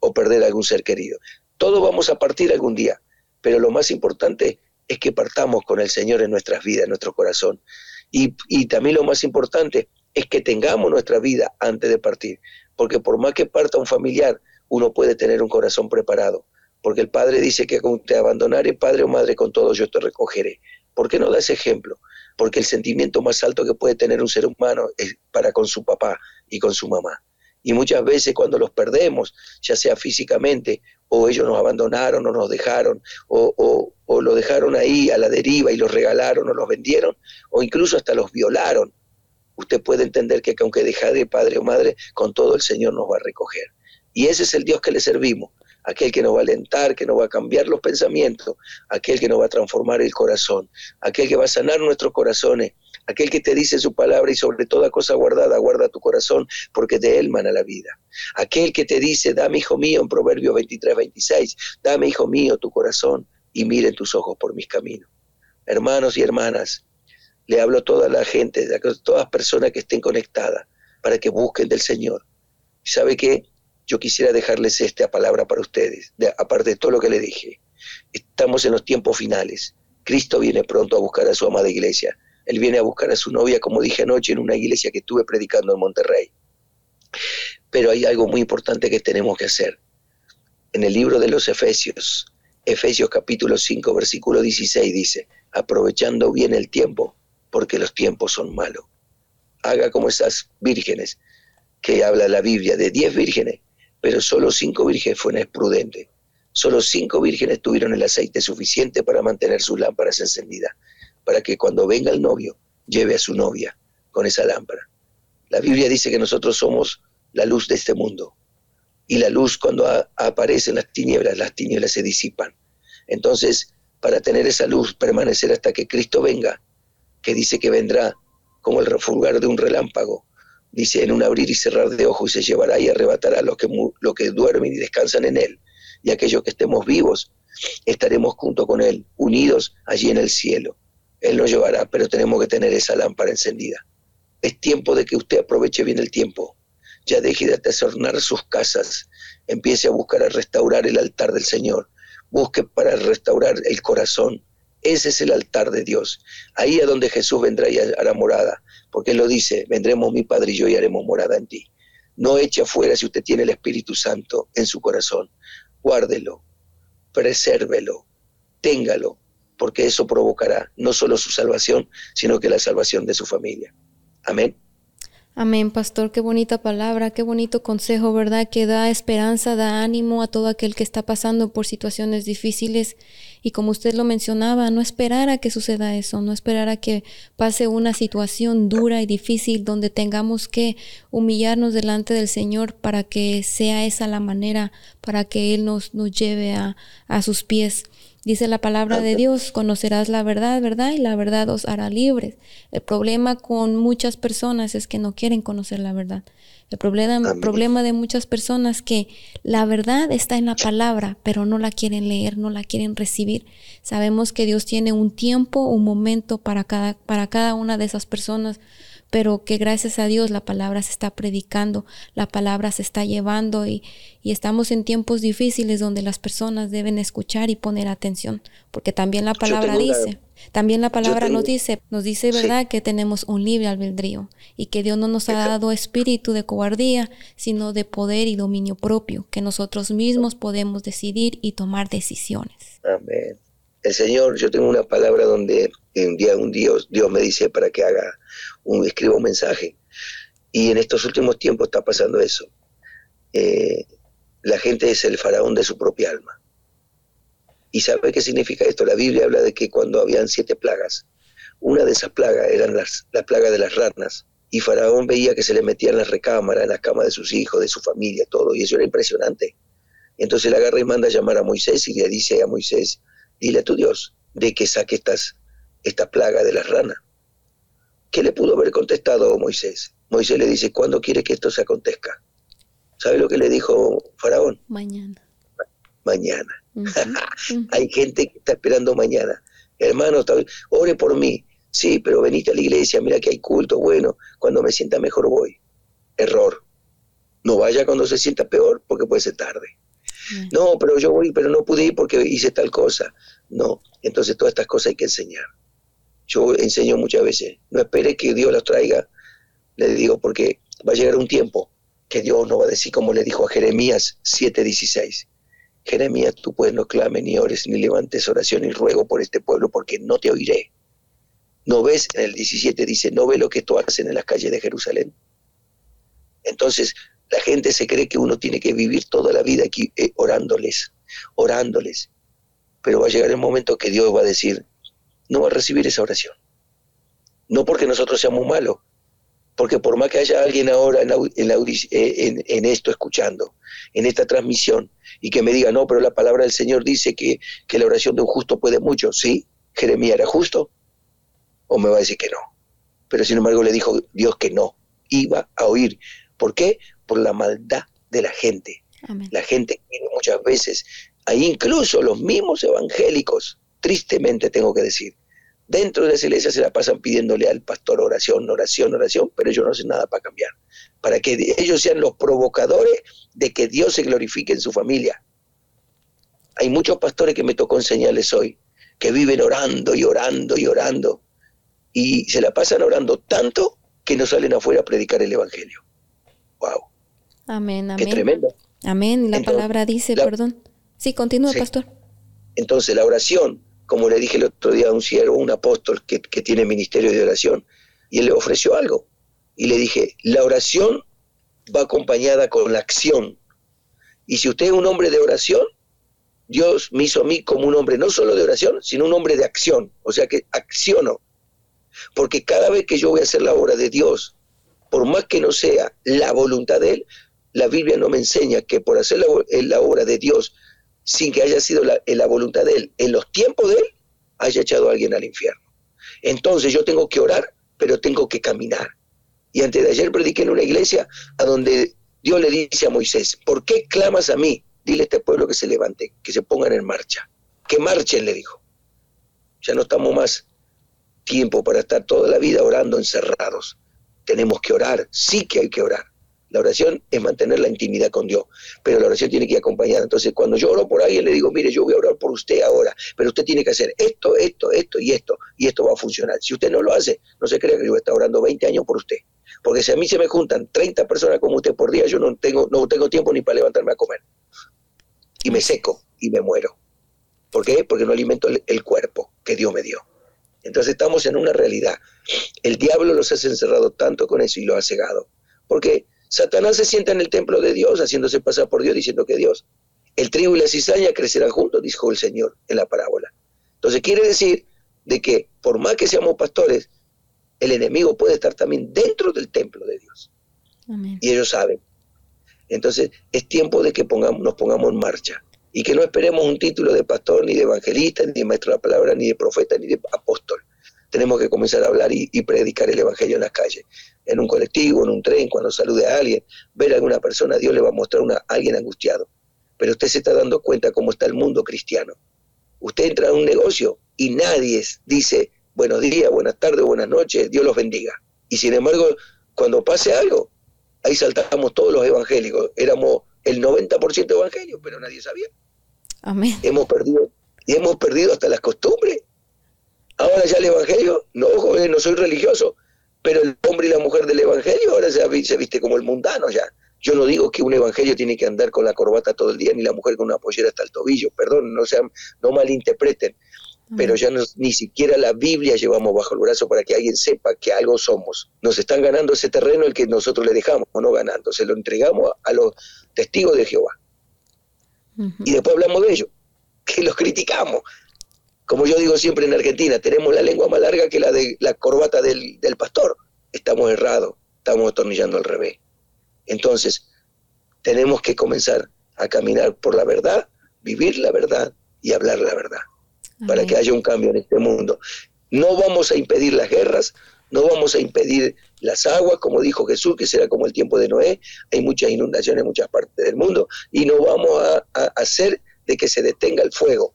o perder algún ser querido. Todos vamos a partir algún día, pero lo más importante es que partamos con el Señor en nuestras vidas, en nuestro corazón. Y, también lo más importante es que tengamos nuestra vida antes de partir, porque por más que parta un familiar, uno puede tener un corazón preparado porque el Padre dice que te abandonaré, Padre o Madre, con todo yo te recogeré. ¿Por qué no da ese ejemplo? Porque el sentimiento más alto que puede tener un ser humano es para con su papá y con su mamá. Y muchas veces cuando los perdemos, ya sea físicamente, o ellos nos abandonaron o nos dejaron, o, o, lo dejaron ahí a la deriva y los regalaron o los vendieron, o incluso hasta los violaron, usted puede entender que aunque deja de padre o madre, con todo el Señor nos va a recoger. Y ese es el Dios que le servimos, aquel que nos va a alentar, que nos va a cambiar los pensamientos, aquel que nos va a transformar el corazón, aquel que va a sanar nuestros corazones, aquel que te dice su palabra y sobre toda cosa guardada, guarda tu corazón, porque de él mana la vida. Aquel que te dice, dame hijo mío, en Proverbio 23, 26, dame hijo mío tu corazón y miren tus ojos por mis caminos. Hermanos y hermanas, le hablo a toda la gente, a todas las personas que estén conectadas, para que busquen del Señor. ¿Sabe qué? yo quisiera dejarles esta palabra para ustedes, aparte de todo lo que le dije. Estamos en los tiempos finales. Cristo viene pronto a buscar a su amada iglesia. Él viene a buscar a su novia, como dije anoche, en una iglesia que estuve predicando en Monterrey. Pero hay algo muy importante que tenemos que hacer. En el libro de los Efesios, Efesios capítulo 5, versículo 16 dice, aprovechando bien el tiempo, porque los tiempos son malos. Haga como esas vírgenes que habla la Biblia, de diez vírgenes, pero solo cinco vírgenes fueron prudentes. Solo cinco vírgenes tuvieron el aceite suficiente para mantener sus lámparas encendidas, para que cuando venga el novio lleve a su novia con esa lámpara. La Biblia dice que nosotros somos la luz de este mundo. Y la luz cuando aparece en las tinieblas, las tinieblas se disipan. Entonces, para tener esa luz, permanecer hasta que Cristo venga, que dice que vendrá como el refulgar de un relámpago, dice, en un abrir y cerrar de ojos y se llevará y arrebatará los que, lo que duermen y descansan en él. Y aquellos que estemos vivos, estaremos junto con él, unidos allí en el cielo. Él nos llevará, pero tenemos que tener esa lámpara encendida. Es tiempo de que usted aproveche bien el tiempo. Ya deje de atesornar sus casas. Empiece a buscar a restaurar el altar del Señor. Busque para restaurar el corazón. Ese es el altar de Dios. Ahí a donde Jesús vendrá y hará morada porque Él lo dice, vendremos mi Padre y yo y haremos morada en ti. No eche afuera si usted tiene el Espíritu Santo en su corazón. Guárdelo, presérvelo, téngalo, porque eso provocará no solo su salvación, sino que la salvación de su familia. Amén. Amén, pastor, qué bonita palabra, qué bonito consejo, ¿verdad? Que da esperanza, da ánimo a todo aquel que está pasando por situaciones difíciles. Y como usted lo mencionaba, no esperar a que suceda eso, no esperar a que pase una situación dura y difícil donde tengamos que humillarnos delante del Señor para que sea esa la manera para que Él nos, nos lleve a, a sus pies. Dice la palabra de Dios, conocerás la verdad, ¿verdad? Y la verdad os hará libres. El problema con muchas personas es que no quieren conocer la verdad. El problema, problema de muchas personas es que la verdad está en la palabra, pero no la quieren leer, no la quieren recibir. Sabemos que Dios tiene un tiempo, un momento para cada, para cada una de esas personas pero que gracias a Dios la palabra se está predicando, la palabra se está llevando y, y, estamos en tiempos difíciles donde las personas deben escuchar y poner atención, porque también la palabra dice, también la palabra nos dice, nos dice, ¿verdad?, que tenemos un libre albedrío y que Dios no nos ha dado espíritu de cobardía, sino de poder y dominio propio, que nosotros mismos podemos decidir y tomar decisiones. Amén. El Señor, yo tengo una palabra donde un día un Dios, Dios me dice para que haga un, escriba un mensaje. Y en estos últimos tiempos está pasando eso. Eh, la gente es el faraón de su propia alma. ¿Y sabe qué significa esto? La Biblia habla de que cuando habían siete plagas, una de esas plagas eran las, la plaga de las ranas. Y Faraón veía que se le metían las recámaras, en las camas de sus hijos, de su familia, todo. Y eso era impresionante. Entonces le agarra y manda a llamar a Moisés y le dice a Moisés, dile a tu Dios de que saque estas, esta plaga de las ranas. ¿Qué le pudo haber contestado Moisés? Moisés le dice, ¿cuándo quiere que esto se acontezca? ¿Sabe lo que le dijo Faraón? Mañana. Mañana. Hay gente que está esperando mañana. Hermano, ore por mí. Sí, pero venite a la iglesia, mira que hay culto. Bueno, cuando me sienta mejor voy. Error. No vaya cuando se sienta peor porque puede ser tarde. No, pero yo voy, pero no pude ir porque hice tal cosa. No, entonces todas estas cosas hay que enseñar. Yo enseño muchas veces, no espere que Dios las traiga, le digo, porque va a llegar un tiempo que Dios no va a decir como le dijo a Jeremías 7:16. Jeremías, tú pues no clames ni ores ni levantes oración y ruego por este pueblo porque no te oiré. ¿No ves? En el 17 dice, ¿no ve lo que tú haces en las calles de Jerusalén? Entonces, la gente se cree que uno tiene que vivir toda la vida aquí eh, orándoles, orándoles. Pero va a llegar el momento que Dios va a decir, no va a recibir esa oración. No porque nosotros seamos malos, porque por más que haya alguien ahora en, eh, en, esto escuchando, en esta transmisión, y que me diga, no, pero la palabra del Señor dice que, que la oración de un justo puede mucho, ¿sí? Jeremías era justo, o me va a decir que no. Pero sin embargo le dijo Dios que no, iba a oír. ¿Por qué? por la maldad de la gente. La gente que muchas veces, hay incluso los mismos evangélicos, tristemente tengo que decir, dentro de las iglesias se la pasan pidiéndole al pastor oración, oración, oración, pero ellos no hacen nada para cambiar, para que ellos sean los provocadores de que Dios se glorifique en su familia. Hay muchos pastores que me tocó enseñarles hoy, que viven orando y orando y orando, y se la pasan orando tanto que no salen afuera a predicar el Evangelio. ¡Wow! Amén, amén. Qué tremendo. Amén. La palabra dice, perdón. Sí, continúa, pastor. Entonces, la oración, como le dije el otro día a un siervo, un apóstol que, tiene ministerio de oración, y él le ofreció algo. Y le dije, la oración va acompañada con la acción. Y si usted es un hombre de oración, Dios me hizo a mí como un hombre no solo de oración, sino un hombre de acción. O sea que acciono. Porque cada vez que yo voy a hacer la obra de Dios, por más que no sea la voluntad de Él, la Biblia no me enseña que por hacer la, obra de Dios sin que haya sido la, la voluntad de Él, en los tiempos de Él, haya echado a alguien al infierno. Entonces yo tengo que orar, pero tengo que caminar. Y antes de ayer prediqué en una iglesia a donde Dios le dice a Moisés, ¿por qué clamas a mí? Dile a este pueblo que se levante, que se pongan en marcha. Que marchen, le dijo. Ya no estamos más tiempo para estar toda la vida orando encerrados. Tenemos que orar, sí que hay que orar. La oración es mantener la intimidad con Dios, pero la oración tiene que ir acompañada. Entonces, cuando yo oro por alguien, le digo, mire, yo voy a orar por usted ahora, pero usted tiene que hacer esto, esto, esto y esto, y esto va a funcionar. Si usted no lo hace, no se crea que yo voy a estar orando 20 años por usted. Porque si a mí se me juntan 30 personas como usted por día, yo no tengo, no tengo tiempo ni para levantarme a comer. Y me seco y me muero. ¿Por qué? Porque no alimento el cuerpo que Dios me dio. Entonces estamos en una realidad. El diablo los ha encerrado tanto con eso y lo ha cegado. Porque Satanás se sienta en el templo de Dios, haciéndose pasar por Dios, diciendo que Dios. El trigo y la cizaña crecerán juntos, dijo el Señor en la parábola. Entonces quiere decir de que por más que seamos pastores, el enemigo puede estar también dentro del templo de Dios. Y ellos saben. Entonces es tiempo de que pongamos, nos pongamos en marcha y que no esperemos un título de pastor, ni de evangelista, ni de maestro de la palabra, ni de profeta, ni de apóstol. Tenemos que comenzar a hablar y, y predicar el evangelio en las calles en un colectivo, en un tren, cuando salude a alguien, ver a alguna persona, Dios le va a mostrar a alguien angustiado. Pero usted se está dando cuenta cómo está el mundo cristiano. Usted entra a un negocio y nadie dice buenos días, buenas tardes, buenas noches, Dios los bendiga. Y sin embargo, cuando pase algo, ahí saltamos todos los evangélicos. Éramos el 90% evangélicos, pero nadie sabía. Amén. Hemos perdido, y hemos perdido hasta las costumbres. Ahora ya el evangelio, no, joven, no soy religioso, pero el hombre y la mujer del Evangelio ahora se, viste como el mundano ya. Yo no digo que un evangelio tiene que andar con la corbata todo el día, ni la mujer con una pollera hasta el tobillo, perdón, no sean, no malinterpreten, pero ya ni siquiera la Biblia llevamos bajo el brazo para que alguien sepa que algo somos. Nos están ganando ese terreno el que nosotros le dejamos, o no ganando, se lo entregamos a, los testigos de Jehová. Y después hablamos de ellos, que los criticamos, como yo digo siempre en Argentina, tenemos la lengua más larga que la de la corbata del, pastor. Estamos errados, estamos atornillando al revés. Entonces, tenemos que comenzar a caminar por la verdad, vivir la verdad y hablar la verdad, para que haya un cambio en este mundo. No vamos a impedir las guerras, no vamos a impedir las aguas, como dijo Jesús, que será como el tiempo de Noé. Hay muchas inundaciones en muchas partes del mundo y no vamos a hacer de que se detenga el fuego,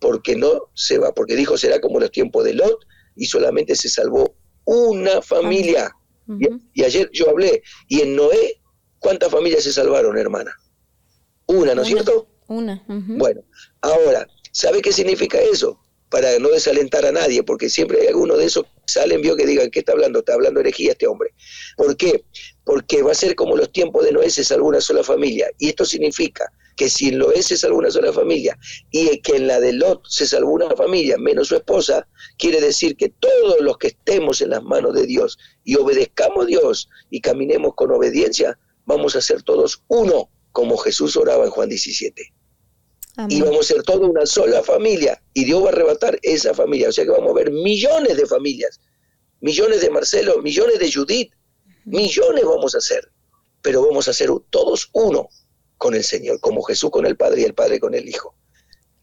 porque no se va, porque dijo será como los tiempos de Lot y solamente se salvó una familia. y, ayer yo hablé, y en Noé, ¿cuántas familias se salvaron, hermana? Una, ¿no es cierto? Una. Bueno, ahora, ¿sabe qué significa eso? Para no desalentar a nadie, porque siempre hay alguno de esos que salen, vio que digan, ¿qué está hablando? Está hablando herejía este hombre. ¿Por qué? Porque va a ser como los tiempos de Noé se salvó una sola familia. Y esto significa que si en Noé se salvó una sola familia y que en la de Lot se salvó una familia menos su esposa, quiere decir que todos los que estemos en las manos de Dios y obedezcamos a Dios y caminemos con obediencia, vamos a ser todos uno, como Jesús oraba en Juan 17. Y vamos a ser toda una sola familia y Dios va a arrebatar esa familia. O sea que vamos a ver millones de familias, millones de Marcelo, millones de Judith, millones vamos a ser, pero vamos a ser todos uno con el Señor, como Jesús con el Padre y el Padre con el Hijo.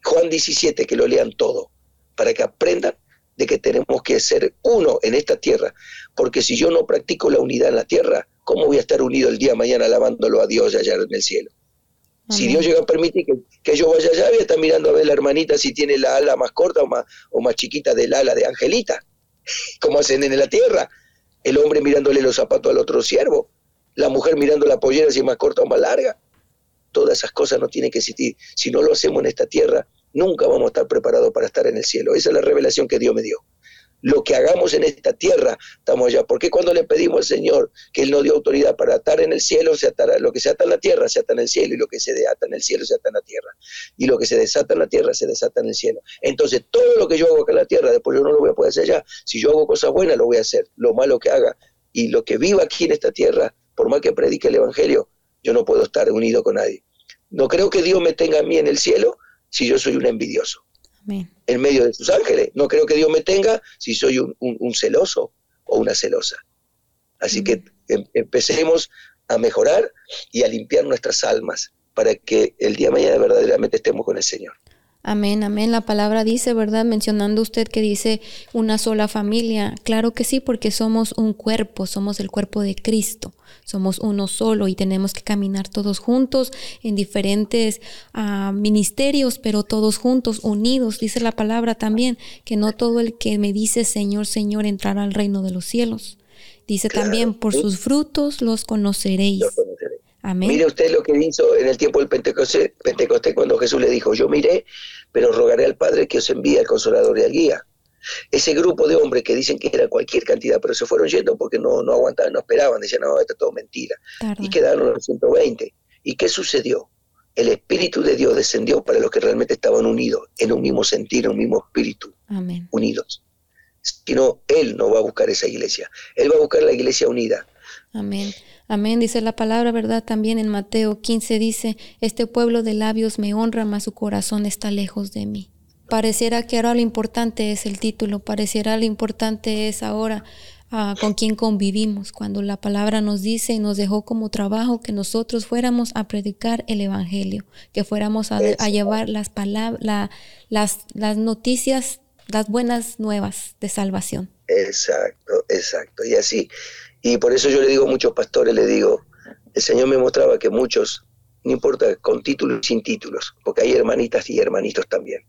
Juan 17, que lo lean todo, para que aprendan de que tenemos que ser uno en esta tierra, porque si yo no practico la unidad en la tierra, ¿cómo voy a estar unido el día de mañana alabándolo a Dios allá en el cielo? Si Dios llega a permitir que, yo vaya allá, voy a estar mirando a ver la hermanita si tiene la ala más corta o más, o más chiquita del ala de Angelita, como hacen en la tierra. El hombre mirándole los zapatos al otro siervo, la mujer mirando la pollera si es más corta o más larga todas esas cosas no tienen que existir. Si no lo hacemos en esta tierra, nunca vamos a estar preparados para estar en el cielo. Esa es la revelación que Dios me dio. Lo que hagamos en esta tierra, estamos allá. Porque cuando le pedimos al Señor que Él nos dio autoridad para atar en el cielo, se atará, lo que se ata en la tierra se ata en el cielo, y lo que se ata en el cielo se ata en la tierra. Y lo que se desata en la tierra se desata en el cielo. Entonces, todo lo que yo hago acá en la tierra, después yo no lo voy a poder hacer allá. Si yo hago cosas buenas, lo voy a hacer. Lo malo que haga. Y lo que viva aquí en esta tierra, por más que predique el Evangelio, yo no puedo estar unido con nadie. No creo que Dios me tenga a mí en el cielo si yo soy un envidioso. En medio de sus ángeles. No creo que Dios me tenga si soy un, celoso o una celosa. Así que em, empecemos a mejorar y a limpiar nuestras almas para que el día de mañana verdaderamente estemos con el Señor. Amén, amén. La palabra dice, ¿verdad? Mencionando usted que dice una sola familia. Claro que sí, porque somos un cuerpo, somos el cuerpo de Cristo, somos uno solo y tenemos que caminar todos juntos en diferentes ah, ministerios, pero todos juntos, unidos. Dice la palabra también que no todo el que me dice Señor, Señor entrará al reino de los cielos. Dice también, por sus frutos los conoceréis. Mire usted lo que hizo en el tiempo del Pentecostés, Pentecostés cuando Jesús le dijo, yo miré, pero rogaré al Padre que os envíe al Consolador y al Guía. Ese grupo de hombres que dicen que era cualquier cantidad, pero se fueron yendo porque no, no aguantaban, no esperaban, decían, no, esto es todo mentira. Y quedaron los 120. ¿Y qué sucedió? El Espíritu de Dios descendió para los que realmente estaban unidos, en un mismo sentir, en un mismo espíritu, unidos. Si no, Él no va a buscar esa iglesia, Él va a buscar la iglesia unida. Amén. Amén, dice la palabra, ¿verdad? También en Mateo 15 dice, este pueblo de labios me honra, mas su corazón está lejos de mí. Pareciera que ahora lo importante es el título, pareciera lo importante es ahora ah, con quién convivimos, cuando la palabra nos dice y nos dejó como trabajo que nosotros fuéramos a predicar el Evangelio, que fuéramos a, llevar las, palabras, las, las noticias, las buenas nuevas de salvación. Exacto, exacto. Y así, y por eso yo le digo a muchos pastores, le digo, el Señor me mostraba que muchos, no importa, con títulos y sin títulos, porque hay hermanitas y hermanitos también,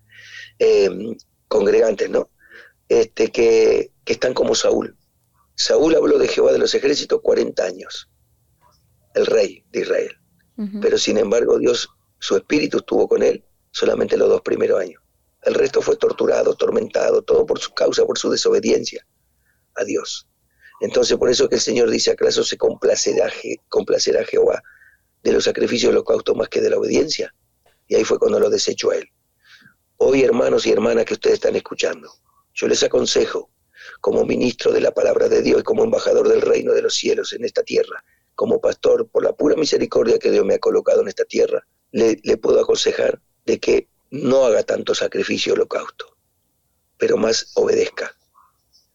em, congregantes, ¿no? Este, que, están como Saúl. Saúl habló de Jehová de los ejércitos 40 años, el rey de Israel. Pero sin embargo Dios, su espíritu estuvo con él solamente los dos primeros años. El resto fue torturado, tormentado, todo por su causa, por su desobediencia a Dios. Entonces por eso que el Señor dice, ¿acaso se complacerá, complacerá Jehová de los sacrificios holocaustos más que de la obediencia? Y ahí fue cuando lo desechó a él. Hoy, hermanos y hermanas que ustedes están escuchando, yo les aconsejo, como ministro de la palabra de Dios y como embajador del reino de los cielos en esta tierra, como pastor, por la pura misericordia que Dios me ha colocado en esta tierra, le, le puedo aconsejar de que no haga tanto sacrificio holocausto, pero más obedezca,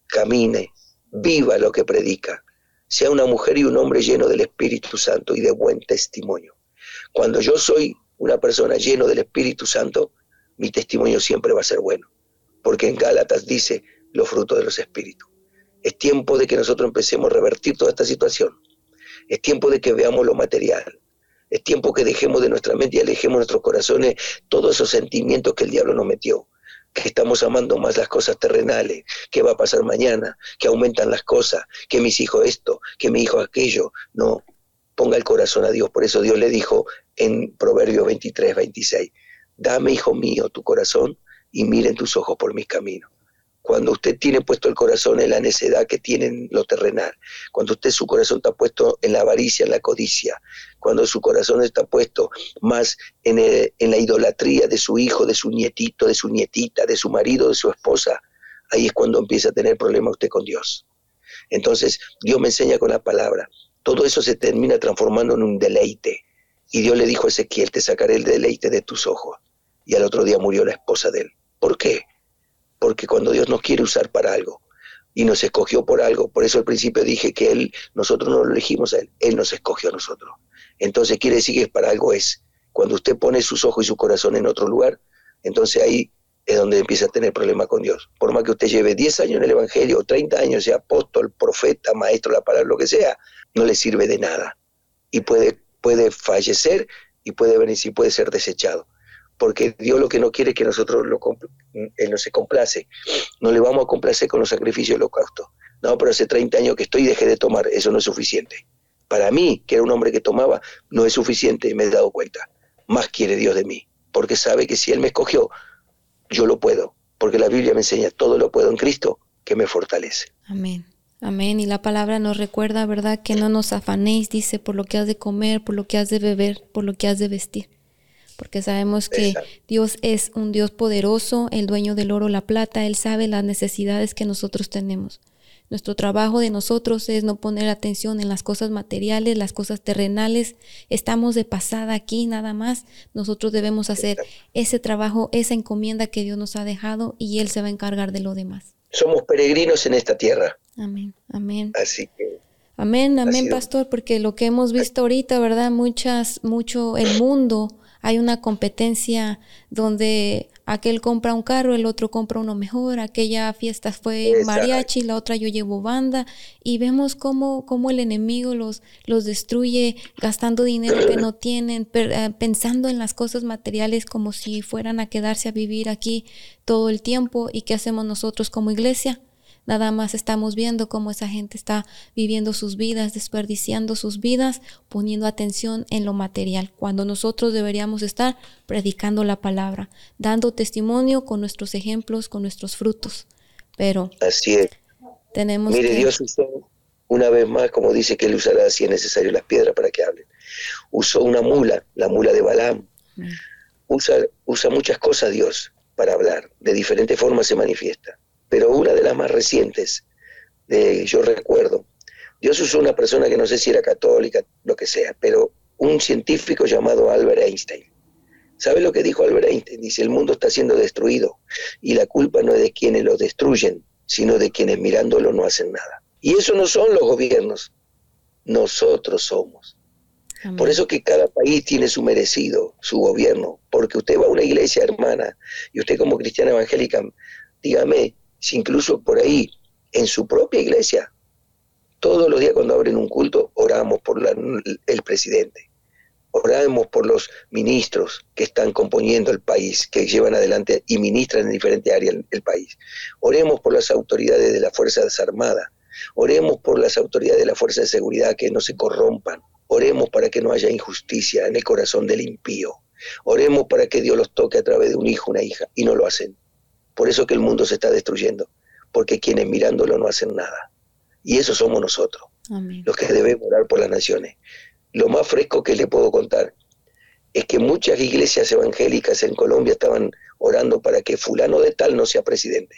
camine viva lo que predica, sea una mujer y un hombre lleno del Espíritu Santo y de buen testimonio. Cuando yo soy una persona lleno del Espíritu Santo, mi testimonio siempre va a ser bueno, porque en Gálatas dice los frutos de los Espíritus. Es tiempo de que nosotros empecemos a revertir toda esta situación. Es tiempo de que veamos lo material. Es tiempo que dejemos de nuestra mente y alejemos nuestros corazones todos esos sentimientos que el diablo nos metió que estamos amando más las cosas terrenales, qué va a pasar mañana, que aumentan las cosas, que mis hijos esto, que mi hijo aquello. No, ponga el corazón a Dios. Por eso Dios le dijo en Proverbios 23, 26, dame, hijo mío, tu corazón y miren tus ojos por mis caminos. Cuando usted tiene puesto el corazón en la necedad que tiene en lo terrenal, cuando usted su corazón está puesto en la avaricia, en la codicia, cuando su corazón está puesto más en, en la idolatría de su hijo, de su nietito, de su nietita, de su marido, de su esposa, ahí es cuando empieza a tener problema usted con Dios. Entonces, Dios me enseña con la palabra. Todo eso se termina transformando en un deleite. Y Dios le dijo a Ezequiel, te sacaré el deleite de tus ojos. Y al otro día murió la esposa de él. ¿Por qué? Porque cuando Dios nos quiere usar para algo y nos escogió por algo, por eso al principio dije que Él, nosotros no lo elegimos a Él, Él nos escogió a nosotros. Entonces quiere decir que para algo es. Cuando usted pone sus ojos y su corazón en otro lugar, entonces ahí es donde empieza a tener problemas con Dios. Por más que usted lleve 10 años en el Evangelio, o 30 años, sea apóstol, profeta, maestro, la palabra, lo que sea, no le sirve de nada. Y puede, puede fallecer y puede venir, y puede ser desechado porque Dios lo que no quiere es que nosotros lo Él no se complace. No le vamos a complacer con los sacrificios holocausto. No, pero hace 30 años que estoy y dejé de tomar, eso no es suficiente. Para mí, que era un hombre que tomaba, no es suficiente, me he dado cuenta. Más quiere Dios de mí, porque sabe que si Él me escogió, yo lo puedo, porque la Biblia me enseña, todo lo puedo en Cristo, que me fortalece. Amén. Amén. Y la palabra nos recuerda, ¿verdad? Que no nos afanéis, dice, por lo que has de comer, por lo que has de beber, por lo que has de vestir porque sabemos que Dios es un Dios poderoso, el dueño del oro, la plata, Él sabe las necesidades que nosotros tenemos. Nuestro trabajo de nosotros es no poner atención en las cosas materiales, las cosas terrenales. Estamos de pasada aquí nada más. Nosotros debemos hacer ese trabajo, esa encomienda que Dios nos ha dejado y Él se va a encargar de lo demás. Somos peregrinos en esta tierra. Amén, amén. Así que Amén, amén, pastor, porque lo que hemos visto ahorita, ¿verdad? Muchas, mucho, el mundo hay una competencia donde aquel compra un carro, el otro compra uno mejor, aquella fiesta fue mariachi, la otra yo llevo banda, y vemos cómo, cómo el enemigo los, los destruye gastando dinero que no tienen, eh, pensando en las cosas materiales como si fueran a quedarse a vivir aquí todo el tiempo. ¿Y qué hacemos nosotros como iglesia? Nada más estamos viendo cómo esa gente está viviendo sus vidas, desperdiciando sus vidas, poniendo atención en lo material, cuando nosotros deberíamos estar predicando la palabra, dando testimonio con nuestros ejemplos, con nuestros frutos. Pero así es. Tenemos Mire, Dios usó una vez más, como dice que él usará si es necesario las piedras para que hablen. Usó una mula, la mula de Balaam. Usa, usa muchas cosas Dios para hablar, de diferentes formas se manifiesta pero una de las más recientes, de, yo recuerdo, Dios usó una persona que no sé si era católica, lo que sea, pero un científico llamado Albert Einstein. ¿Sabe lo que dijo Albert Einstein? Dice, el mundo está siendo destruido y la culpa no es de quienes lo destruyen, sino de quienes mirándolo no hacen nada. Y eso no son los gobiernos, nosotros somos. Por eso que cada país tiene su merecido, su gobierno, porque usted va a una iglesia hermana y usted como cristiana evangélica, dígame, si incluso por ahí, en su propia iglesia, todos los días cuando abren un culto, oramos por el presidente, oramos por los ministros que están componiendo el país, que llevan adelante y ministran en diferentes áreas el país. Oremos por las autoridades de las Fuerzas Armadas, oremos por las autoridades de la Fuerza de Seguridad que no se corrompan, oremos para que no haya injusticia en el corazón del impío, oremos para que Dios los toque a través de un hijo, una hija, y no lo hacen. Por eso que el mundo se está destruyendo, porque quienes mirándolo no hacen nada. Y eso somos nosotros, los que debemos orar por las naciones. Lo más fresco que le puedo contar es que muchas iglesias evangélicas en Colombia estaban orando para que fulano de tal no sea presidente,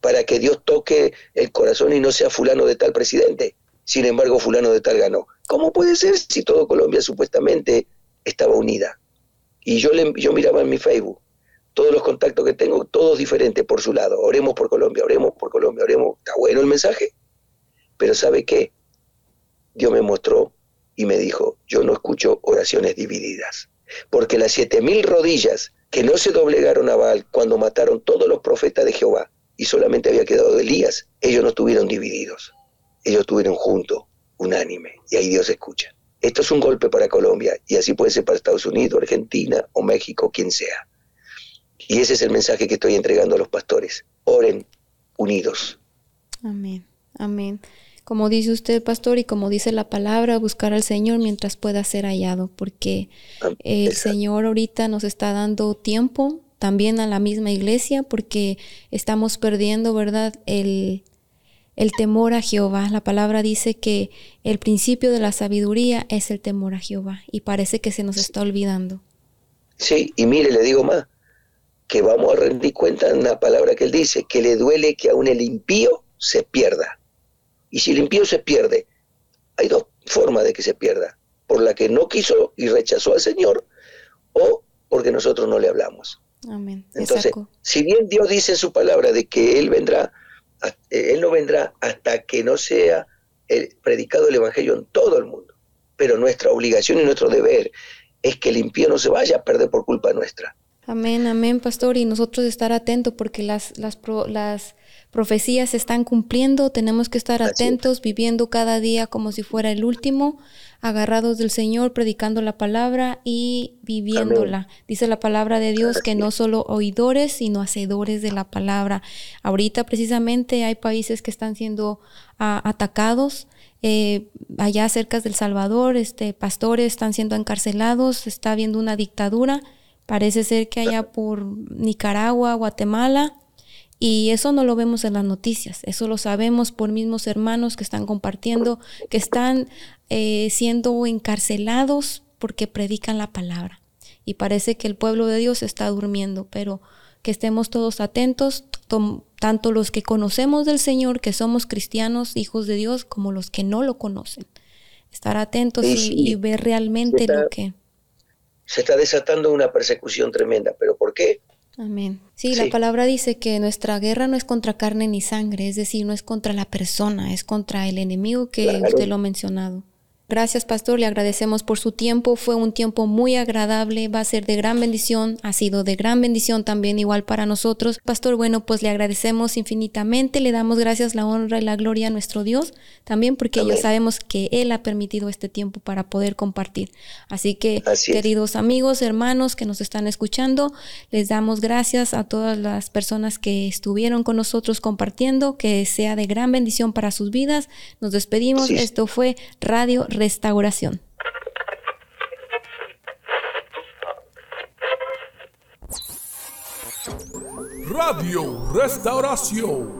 para que Dios toque el corazón y no sea fulano de tal presidente. Sin embargo, fulano de tal ganó. ¿Cómo puede ser si todo Colombia supuestamente estaba unida? Y yo, le, yo miraba en mi Facebook todos los contactos que tengo, todos diferentes por su lado. Oremos por Colombia, oremos por Colombia, oremos. Está bueno el mensaje. Pero ¿sabe qué? Dios me mostró y me dijo, yo no escucho oraciones divididas. Porque las siete mil rodillas que no se doblegaron a Baal cuando mataron todos los profetas de Jehová y solamente había quedado Elías, ellos no estuvieron divididos. Ellos estuvieron juntos, unánime. Y ahí Dios escucha. esto es un golpe para Colombia y así puede ser para Estados Unidos, Argentina o México, quien sea. Y ese es el mensaje que estoy entregando a los pastores. Oren unidos. Amén, amén. Como dice usted, pastor, y como dice la palabra, buscar al Señor mientras pueda ser hallado, porque el Señor ahorita nos está dando tiempo también a la misma iglesia, porque estamos perdiendo, ¿verdad? El, el temor a Jehová. La palabra dice que el principio de la sabiduría es el temor a Jehová, y parece que se nos está olvidando. Sí, y mire, le digo más, que vamos a rendir cuenta en la palabra que él dice, que le duele que aún el impío se pierda. Y si el impío se pierde, hay dos formas de que se pierda, por la que no quiso y rechazó al Señor, o porque nosotros no le hablamos. Amén. Entonces, si bien Dios dice en su palabra de que Él vendrá, eh, Él no vendrá hasta que no sea el predicado el Evangelio en todo el mundo. Pero nuestra obligación y nuestro deber es que el impío no se vaya a perder por culpa nuestra. Amén, amén, pastor. Y nosotros estar atentos porque las, las, las profecías se están cumpliendo. Tenemos que estar atentos, viviendo cada día como si fuera el último, agarrados del Señor, predicando la palabra y viviéndola. Dice la palabra de Dios que no solo oidores, sino hacedores de la palabra. Ahorita precisamente hay países que están siendo ah, atacados. Eh, allá cerca del Salvador, este, pastores están siendo encarcelados, está habiendo una dictadura Parece ser que allá por Nicaragua, Guatemala, y eso no lo vemos en las noticias, eso lo sabemos por mismos hermanos que están compartiendo, que están eh, siendo encarcelados porque predican la palabra. Y parece que el pueblo de Dios está durmiendo, pero que estemos todos atentos, tanto los que conocemos del Señor, que somos cristianos, hijos de Dios, como los que no lo conocen. Estar atentos y, ver realmente lo que se está desatando una persecución tremenda. ¿Pero por qué? Amén. Sí, la palabra dice que nuestra guerra no es contra carne ni sangre, es decir, no es contra la persona, es contra el enemigo que usted lo ha mencionado. Gracias, pastor. Le agradecemos por su tiempo. Fue un tiempo muy agradable. Va a ser de gran bendición. Ha sido de gran bendición también igual para nosotros. Pastor, bueno, pues le agradecemos infinitamente. Le damos gracias, la honra y la gloria a nuestro Dios. También porque ya sabemos que Él ha permitido este tiempo para poder compartir. Así que, queridos amigos, hermanos que nos están escuchando, les damos gracias a todas las personas que estuvieron con nosotros compartiendo. Que sea de gran bendición para sus vidas. Nos despedimos. Esto fue Radio restauración. Radio Restauración.